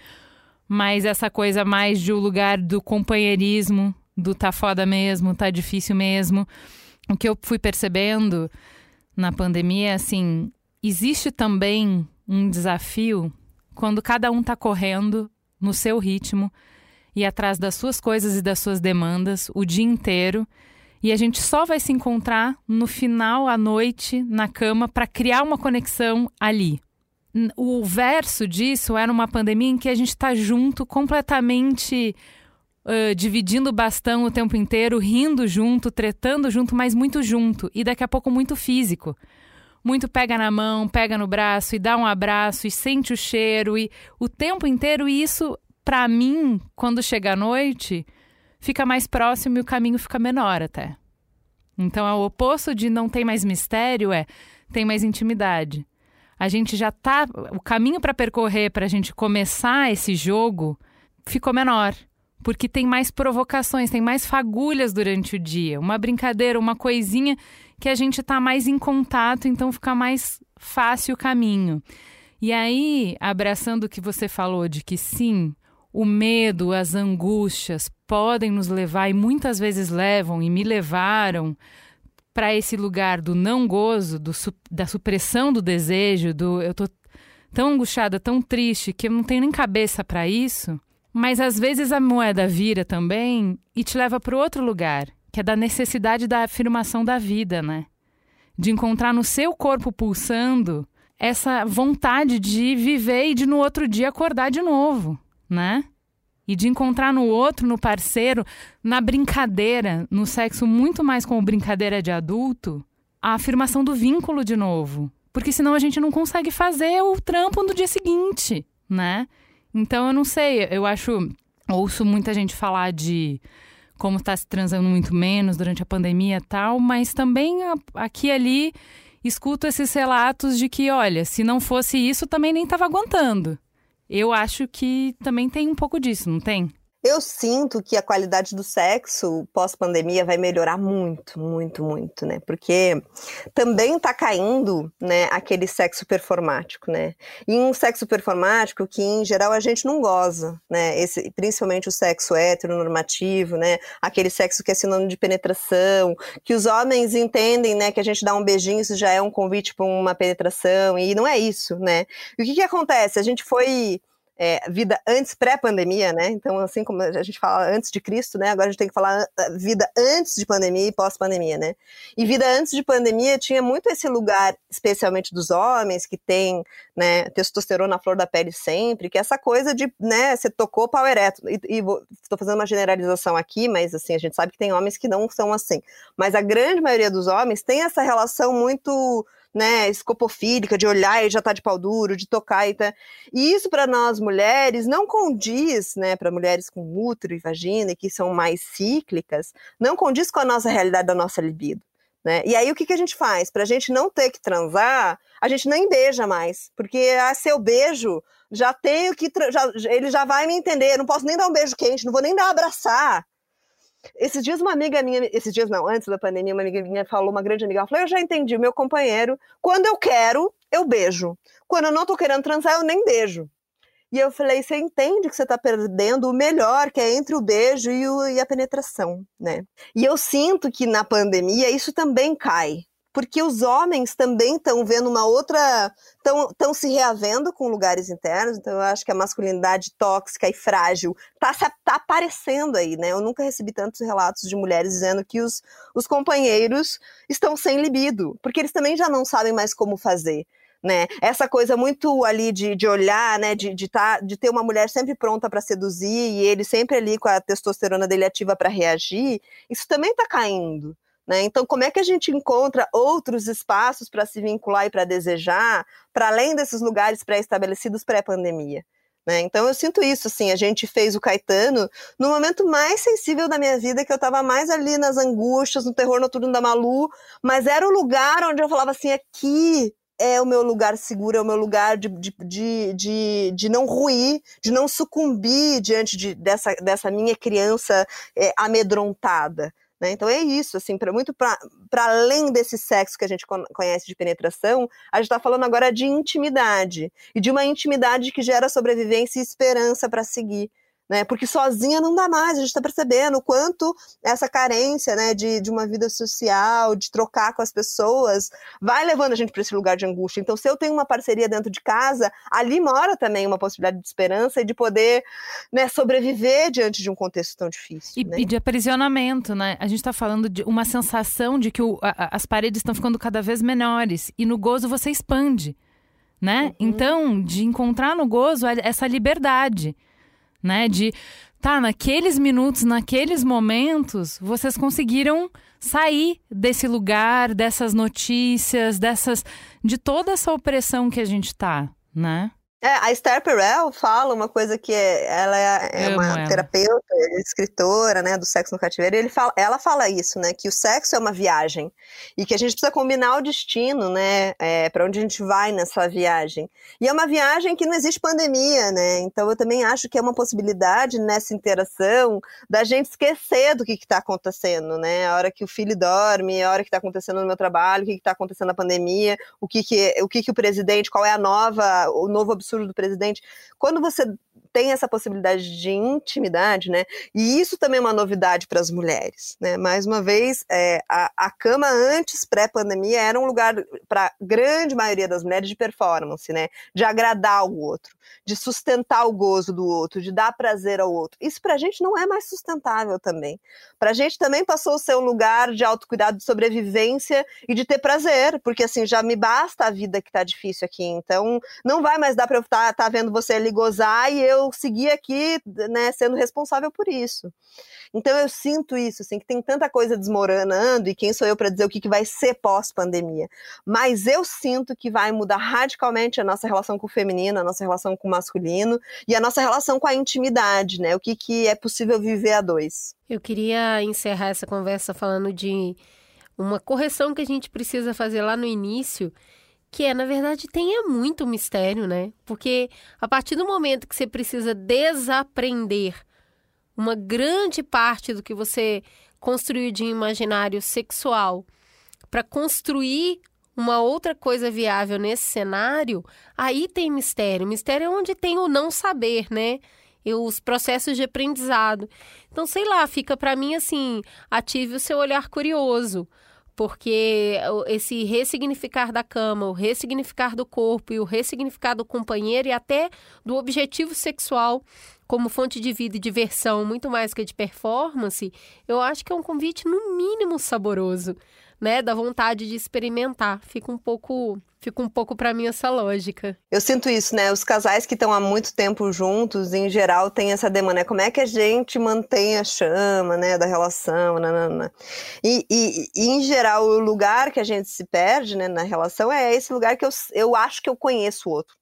mas essa coisa mais de um lugar do companheirismo, do tá foda mesmo, tá difícil mesmo. O que eu fui percebendo na pandemia assim, existe também um desafio quando cada um tá correndo no seu ritmo e atrás das suas coisas e das suas demandas o dia inteiro. E a gente só vai se encontrar no final à noite na cama para criar uma conexão ali. O verso disso era uma pandemia em que a gente está junto, completamente uh, dividindo o bastão o tempo inteiro, rindo junto, tretando junto, mas muito junto. E daqui a pouco muito físico. Muito pega na mão, pega no braço e dá um abraço e sente o cheiro e o tempo inteiro. E isso para mim, quando chega a noite, fica mais próximo e o caminho fica menor até. Então, é o oposto de não tem mais mistério é tem mais intimidade. A gente já tá. O caminho para percorrer para a gente começar esse jogo ficou menor. Porque tem mais provocações, tem mais fagulhas durante o dia. Uma brincadeira, uma coisinha que a gente tá mais em contato, então fica mais fácil o caminho. E aí, abraçando o que você falou de que sim, o medo, as angústias podem nos levar e muitas vezes levam e me levaram para esse lugar do não gozo, do, da supressão do desejo, do eu tô tão angustiada, tão triste que eu não tenho nem cabeça para isso. Mas às vezes a moeda vira também e te leva para outro lugar, que é da necessidade da afirmação da vida, né? De encontrar no seu corpo pulsando essa vontade de viver e de no outro dia acordar de novo né? E de encontrar no outro, no parceiro, na brincadeira, no sexo muito mais como brincadeira de adulto, a afirmação do vínculo de novo. Porque senão a gente não consegue fazer o trampo no dia seguinte, né? Então eu não sei, eu acho. Ouço muita gente falar de como está se transando muito menos durante a pandemia e tal, mas também aqui e ali escuto esses relatos de que, olha, se não fosse isso, também nem estava aguentando. Eu acho que também tem um pouco disso, não tem? Eu sinto que a qualidade do sexo pós-pandemia vai melhorar muito, muito, muito, né? Porque também tá caindo, né, aquele sexo performático, né? E um sexo performático que, em geral, a gente não goza, né? Esse, principalmente o sexo heteronormativo, né? Aquele sexo que é sinônimo de penetração, que os homens entendem, né, que a gente dá um beijinho, isso já é um convite para uma penetração, e não é isso, né? E o que que acontece? A gente foi é, vida antes pré-pandemia, né? Então, assim como a gente fala antes de Cristo, né? Agora a gente tem que falar ah, vida antes de pandemia e pós-pandemia, né? E vida antes de pandemia tinha muito esse lugar, especialmente dos homens, que tem, né, testosterona na flor da pele sempre, que é essa coisa de, né, você tocou pau ereto. E, estou fazendo uma generalização aqui, mas assim, a gente sabe que tem homens que não são assim. Mas a grande maioria dos homens tem essa relação muito né, escopofílica, de olhar e já tá de pau duro, de tocar e tá. E isso para nós mulheres não condiz, né, para mulheres com útero e vagina, que são mais cíclicas, não condiz com a nossa realidade da nossa libido. Né? E aí o que, que a gente faz? Para a gente não ter que transar, a gente nem beija mais, porque ah, se eu beijo, já tenho que. Já, ele já vai me entender, não posso nem dar um beijo quente, não vou nem dar abraçar. Esses dias uma amiga minha, esses dias não, antes da pandemia, uma amiga minha falou, uma grande amiga, ela falou, eu já entendi, meu companheiro, quando eu quero, eu beijo. Quando eu não tô querendo transar, eu nem beijo. E eu falei, você entende que você está perdendo o melhor, que é entre o beijo e, o, e a penetração, né? E eu sinto que na pandemia isso também cai, porque os homens também estão vendo uma outra. estão se reavendo com lugares internos, então eu acho que a masculinidade tóxica e frágil está tá aparecendo aí, né? Eu nunca recebi tantos relatos de mulheres dizendo que os, os companheiros estão sem libido, porque eles também já não sabem mais como fazer. Né? Essa coisa muito ali de, de olhar, né? De, de, tá, de ter uma mulher sempre pronta para seduzir e ele sempre ali com a testosterona dele ativa para reagir, isso também está caindo. Né? Então, como é que a gente encontra outros espaços para se vincular e para desejar, para além desses lugares pré-estabelecidos pré-pandemia? Né? Então, eu sinto isso, assim, a gente fez o Caetano no momento mais sensível da minha vida, que eu estava mais ali nas angústias, no terror noturno da Malu, mas era o lugar onde eu falava assim, aqui é o meu lugar seguro, é o meu lugar de, de, de, de, de não ruir, de não sucumbir diante de, dessa, dessa minha criança é, amedrontada Né? Então é isso, assim, para muito para além desse sexo que a gente conhece de penetração, a gente está falando agora de intimidade e de uma intimidade que gera sobrevivência e esperança para seguir né? Porque sozinha não dá mais, a gente está percebendo o quanto essa carência, né, de, de uma vida social, de trocar com as pessoas, vai levando a gente para esse lugar de angústia. Então, se eu tenho uma parceria dentro de casa, ali mora também uma possibilidade de esperança e de poder, né, sobreviver diante de um contexto tão difícil. E, né? e de aprisionamento, né? A gente está falando de uma sensação de que o, a, as paredes estão ficando cada vez menores e no gozo você expande, né? Uhum. Então, de encontrar no gozo essa liberdade né? De tá, naqueles minutos, naqueles momentos, vocês conseguiram sair desse lugar, dessas notícias, dessas de toda essa opressão que a gente tá, né? É, a Esther Perel fala uma coisa que é, ela é, é uma ela. terapeuta, é escritora, né, do sexo no cativeiro, e ele fala, ela fala isso, né, que o sexo é uma viagem e que a gente precisa combinar o destino, né, é, para onde a gente vai nessa viagem. E é uma viagem que não existe pandemia, né, então eu também acho que é uma possibilidade nessa interação da gente esquecer do que está acontecendo, né, a hora que o filho dorme, a hora que está acontecendo no meu trabalho, o que está acontecendo na pandemia, o que que, o que que o presidente, qual é a nova, o novo absurdo do presidente. Quando você tem essa possibilidade de intimidade, né? E isso também é uma novidade para as mulheres, né? Mais uma vez, é, a, a cama antes pré-pandemia era um lugar para grande maioria das mulheres de performance, né? De agradar o outro, de sustentar o gozo do outro, de dar prazer ao outro. Isso para a gente não é mais sustentável também. Para a gente também passou a ser um lugar de autocuidado, de sobrevivência e de ter prazer, porque assim já me basta a vida que está difícil aqui. Então não vai mais dar para eu estar tá, tá vendo você ali gozar e eu seguir aqui, né, sendo responsável por isso. Então eu sinto isso, assim, que tem tanta coisa desmoronando e quem sou eu para dizer o que, que vai ser pós-pandemia. Mas eu sinto que vai mudar radicalmente a nossa relação com o feminino, a nossa relação com o masculino e a nossa relação com a intimidade, né? O que, que é possível viver a dois. Eu queria encerrar essa conversa falando de uma correção que a gente precisa fazer lá no início, que é, na verdade, tenha muito mistério, né? Porque a partir do momento que você precisa desaprender uma grande parte do que você construiu de imaginário sexual para construir uma outra coisa viável nesse cenário, aí tem mistério. Mistério é onde tem o não saber, né? E os processos de aprendizado. Então, sei lá, fica para mim assim, ative o seu olhar curioso porque esse ressignificar da cama, o ressignificar do corpo e o ressignificar do companheiro e até do objetivo sexual como fonte de vida e diversão, muito mais que de performance, eu acho que é um convite no mínimo saboroso né, da vontade de experimentar. Fica um pouco, fica um pouco para mim essa lógica. Eu sinto isso, né? Os casais que estão há muito tempo juntos, em geral, têm essa demanda, né? Como é que a gente mantém a chama, né, da relação, nanana. E, e, e em geral, o lugar que a gente se perde, né, na relação é esse lugar que eu, eu acho que eu conheço o outro.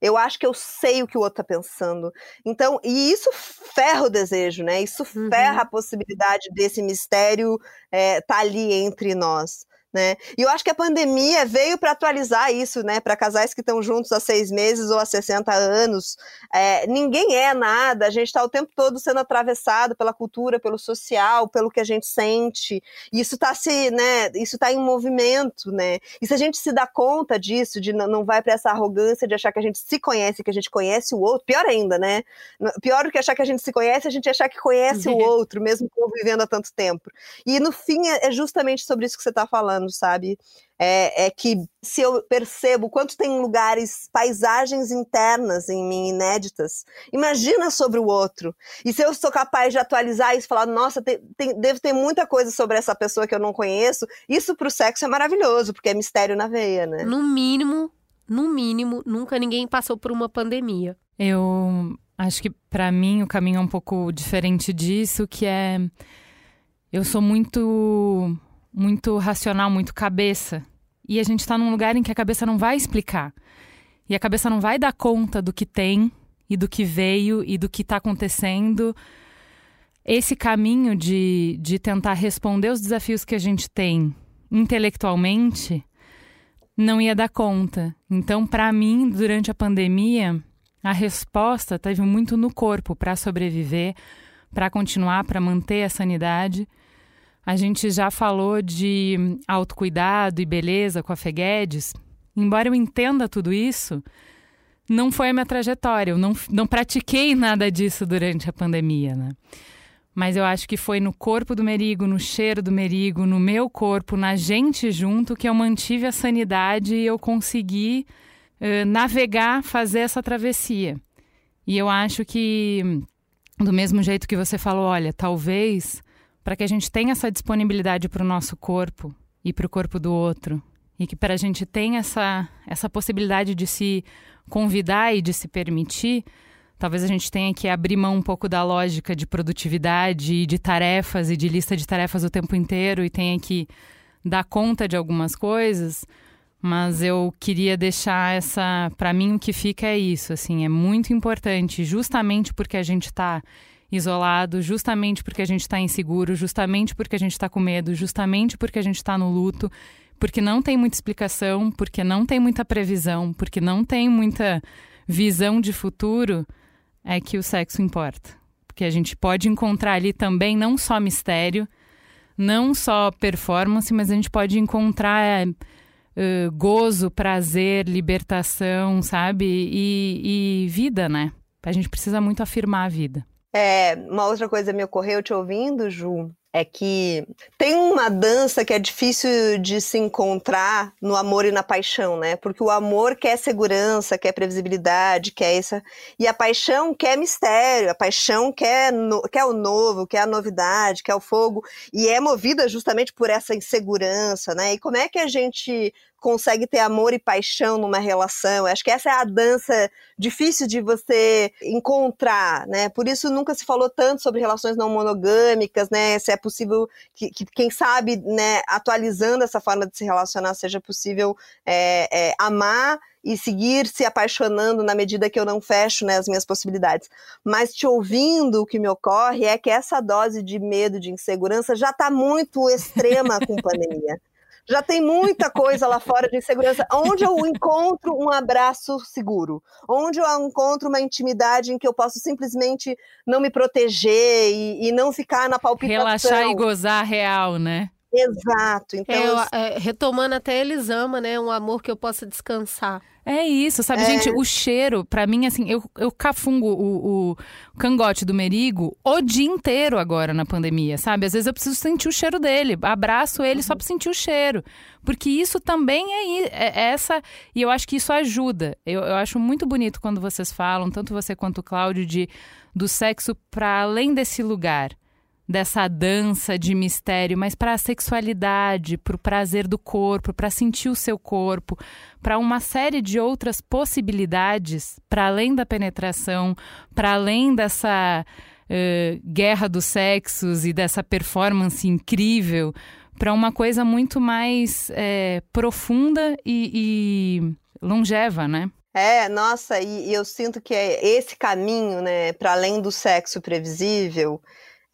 Eu acho que eu sei o que o outro está pensando. Então, e isso ferra o desejo, né? Isso uhum. ferra a possibilidade desse mistério estar é, tá ali entre nós né? E eu acho que a pandemia veio para atualizar isso, né? Para casais que estão juntos há seis meses ou há 60 anos. É, ninguém é nada, a gente está o tempo todo sendo atravessado pela cultura, pelo social, pelo que a gente sente. E isso está se, né? Isso está em movimento, né? E se a gente se dá conta disso, de não vai para essa arrogância de achar que a gente se conhece, que a gente conhece o outro, pior ainda, né? Pior do que achar que a gente se conhece, a gente achar que conhece o outro, mesmo convivendo há tanto tempo. E no fim é, é justamente sobre isso que você está falando sabe? É, é, que se eu percebo quanto tem lugares, paisagens internas em mim inéditas, imagina sobre o outro. E se eu sou capaz de atualizar isso, falar, nossa, tem, tem, deve ter muita coisa sobre essa pessoa que eu não conheço, isso para o sexo é maravilhoso, porque é mistério na veia, né? No mínimo, no mínimo, nunca ninguém passou por uma pandemia. Eu acho que para mim o caminho é um pouco diferente disso, que é eu sou muito muito racional, muito cabeça. E a gente está num lugar em que a cabeça não vai explicar. E a cabeça não vai dar conta do que tem e do que veio e do que está acontecendo. Esse caminho de, de tentar responder os desafios que a gente tem intelectualmente não ia dar conta. Então, para mim, durante a pandemia, a resposta teve muito no corpo para sobreviver, para continuar, para manter a sanidade A gente já falou de autocuidado e beleza com a Feguedes. Embora eu entenda tudo isso, não foi a minha trajetória. Eu não, não pratiquei nada disso durante a pandemia, né? Mas eu acho que foi no corpo do Merigo, no cheiro do Merigo, no meu corpo, na gente junto, que eu mantive a sanidade e eu consegui uh, navegar, fazer essa travessia. E eu acho que, do mesmo jeito que você falou, olha, talvez para que a gente tenha essa disponibilidade para o nosso corpo e para o corpo do outro, e que para a gente tenha essa, essa possibilidade de se convidar e de se permitir, talvez a gente tenha que abrir mão um pouco da lógica de produtividade e de tarefas e de lista de tarefas o tempo inteiro e tenha que dar conta de algumas coisas. Mas eu queria deixar essa, para mim o que fica é isso, assim, é muito importante, justamente porque a gente está isolado, justamente porque a gente está inseguro, justamente porque a gente está com medo, justamente porque a gente está no luto, porque não tem muita explicação, porque não tem muita previsão, porque não tem muita visão de futuro é que o sexo importa. Porque a gente pode encontrar ali também não só mistério, não só performance, mas a gente pode encontrar uh, gozo, prazer, libertação, sabe? E, e vida, né? A gente precisa muito afirmar a vida. É, uma outra coisa me ocorreu te ouvindo, Ju, é que tem uma dança que é difícil de se encontrar no amor e na paixão, né? Porque o amor quer segurança, quer previsibilidade, quer essa. E a paixão quer mistério, a paixão quer, no... quer o novo, quer a novidade, quer o fogo. E é movida justamente por essa insegurança, né? E como é que a gente consegue ter amor e paixão numa relação. Eu acho que essa é a dança difícil de você encontrar, né? Por isso nunca se falou tanto sobre relações não monogâmicas, né? Se é possível que, que quem sabe, né, atualizando essa forma de se relacionar, seja possível é, é, amar e seguir se apaixonando na medida que eu não fecho né, as minhas possibilidades. Mas te ouvindo, o que me ocorre é que essa dose de medo, de insegurança já está muito extrema com <laughs> pandemia. Já tem muita coisa lá fora de insegurança. Onde eu encontro um abraço seguro? Onde eu encontro uma intimidade em que eu posso simplesmente não me proteger e, e não ficar na palpitação? Relaxar e gozar real, né? Exato. Então, é, é, retomando até eles ama, né? Um amor que eu possa descansar. É isso, sabe, é. gente? O cheiro, para mim, assim, eu, eu cafungo o, o, cangote do merigo o dia inteiro agora na pandemia, sabe? Às vezes eu preciso sentir o cheiro dele, abraço ele uhum. só pra sentir o cheiro. Porque isso também é, é, essa. E eu acho que isso ajuda. Eu, eu acho muito bonito quando vocês falam, tanto você quanto o Cláudio, de, do sexo para além desse lugar dessa dança de mistério, mas para a sexualidade, para o prazer do corpo, para sentir o seu corpo, para uma série de outras possibilidades, para além da penetração, para além dessa uh, guerra dos sexos e dessa performance incrível, para uma coisa muito mais é, profunda e, e longeva, né? É, nossa, e, e, eu sinto que é esse caminho, né, para além do sexo previsível,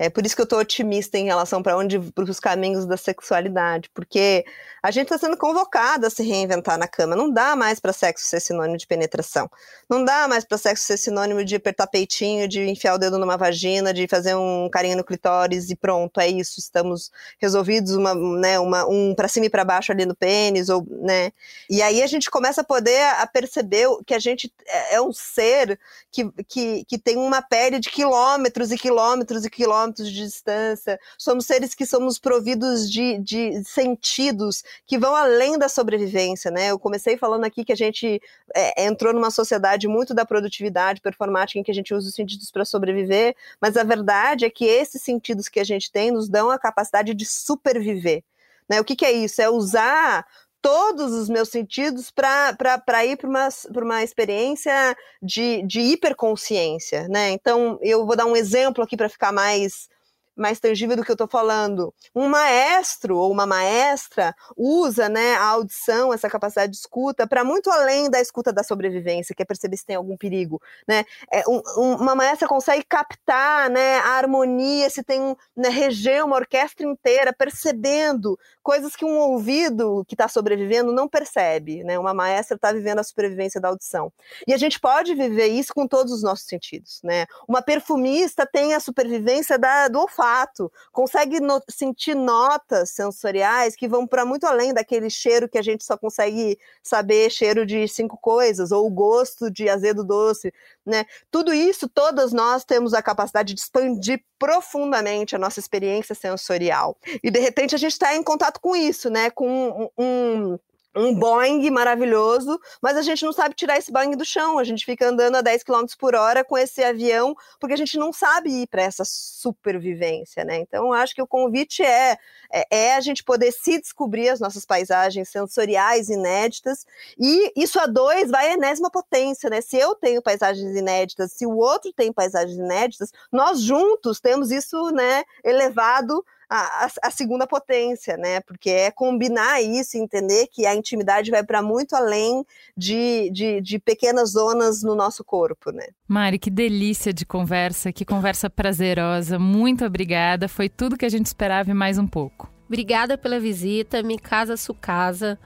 é por isso que eu estou otimista em relação para onde para os caminhos da sexualidade, porque a gente está sendo convocado a se reinventar na cama. Não dá mais para sexo ser sinônimo de penetração. Não dá mais para sexo ser sinônimo de apertar peitinho, de enfiar o dedo numa vagina, de fazer um carinho no clitóris e pronto, é isso. Estamos resolvidos uma, né, uma, um para cima e para baixo ali no pênis, ou, né? E aí a gente começa a poder a perceber que a gente é, é um ser que, que, que tem uma pele de quilômetros e quilômetros e quilômetros de distância. Somos seres que somos providos de, de sentidos que vão além da sobrevivência, né? Eu comecei falando aqui que a gente é, entrou numa sociedade muito da produtividade performática em que a gente usa os sentidos para sobreviver, mas a verdade é que esses sentidos que a gente tem nos dão a capacidade de superviver. Né? O que, que é isso? É usar todos os meus sentidos para ir para uma, uma experiência de, de hiperconsciência, né? Então, eu vou dar um exemplo aqui para ficar mais mais tangível do que eu estou falando. Um maestro ou uma maestra usa né, a audição, essa capacidade de escuta, para muito além da escuta da sobrevivência, que é perceber se tem algum perigo. Né? É, um, um, uma maestra consegue captar né, a harmonia, se tem né, reger uma orquestra inteira, percebendo coisas que um ouvido que está sobrevivendo não percebe. Né? Uma maestra está vivendo a sobrevivência da audição. E a gente pode viver isso com todos os nossos sentidos. Né? Uma perfumista tem a supervivência da, do olfato olfato, consegue no sentir notas sensoriais que vão para muito além daquele cheiro que a gente só consegue saber cheiro de cinco coisas, ou gosto de azedo doce, né? Tudo isso, todas nós temos a capacidade de expandir profundamente a nossa experiência sensorial. E de repente a gente está em contato com isso, né? Com um, um um Boeing maravilhoso, mas a gente não sabe tirar esse Boeing do chão. A gente fica andando a 10 km por hora com esse avião, porque a gente não sabe ir para essa supervivência, né? Então, acho que o convite é, é, é, a gente poder se descobrir as nossas paisagens sensoriais inéditas, e isso a dois vai a enésima potência, né? Se eu tenho paisagens inéditas, se o outro tem paisagens inéditas, nós juntos temos isso, né, elevado a, a, segunda potência, né? Porque é combinar isso, entender que a intimidade vai para muito além de, de, de, pequenas zonas no nosso corpo, né? Mari, que delícia de conversa, que conversa prazerosa. Muito obrigada. Foi tudo que a gente esperava e mais um pouco. Obrigada pela visita, me casa su casa.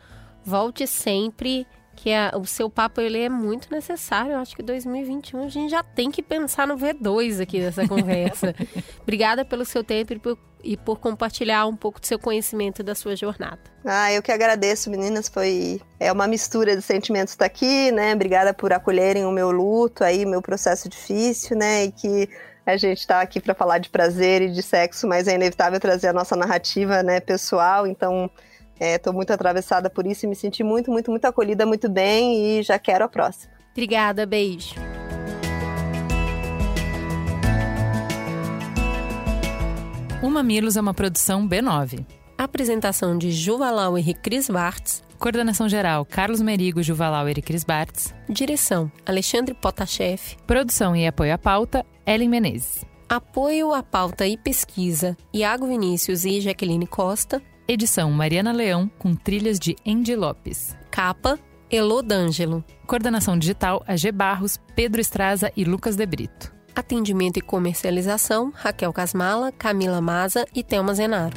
Volte sempre que a, o seu papo ele é muito necessário. Eu acho que 2021 a gente já tem que pensar no V2 aqui dessa <laughs> conversa. Obrigada pelo seu tempo e por, e por, compartilhar um pouco do seu conhecimento da sua jornada. Ah, eu que agradeço, meninas. Foi é uma mistura de sentimentos estar aqui, né? Obrigada por acolherem o meu luto aí, meu processo difícil, né? E que a gente está aqui para falar de prazer e de sexo, mas é inevitável trazer a nossa narrativa, né, pessoal. Então, Estou é, muito atravessada por isso e me senti muito, muito, muito acolhida, muito bem e já quero a próxima. Obrigada, beijo. O Mamilos é uma produção B9. Apresentação de Juvalauer e Cris Bartz. Coordenação geral Carlos Merigo, Juvalauer e Cris Bartz. Direção Alexandre Potashev. Produção e apoio à pauta Ellen Menezes. Apoio à pauta e pesquisa Iago Vinícius e Jaqueline Costa. Edição Mariana Leão, com trilhas de Andy Lopes. Capa, Elô D'Angelo. Coordenação digital, AG Barros, Pedro Estraza e Lucas De Brito. Atendimento e comercialização, Raquel Casmala, Camila Maza e Thelma Zenaro.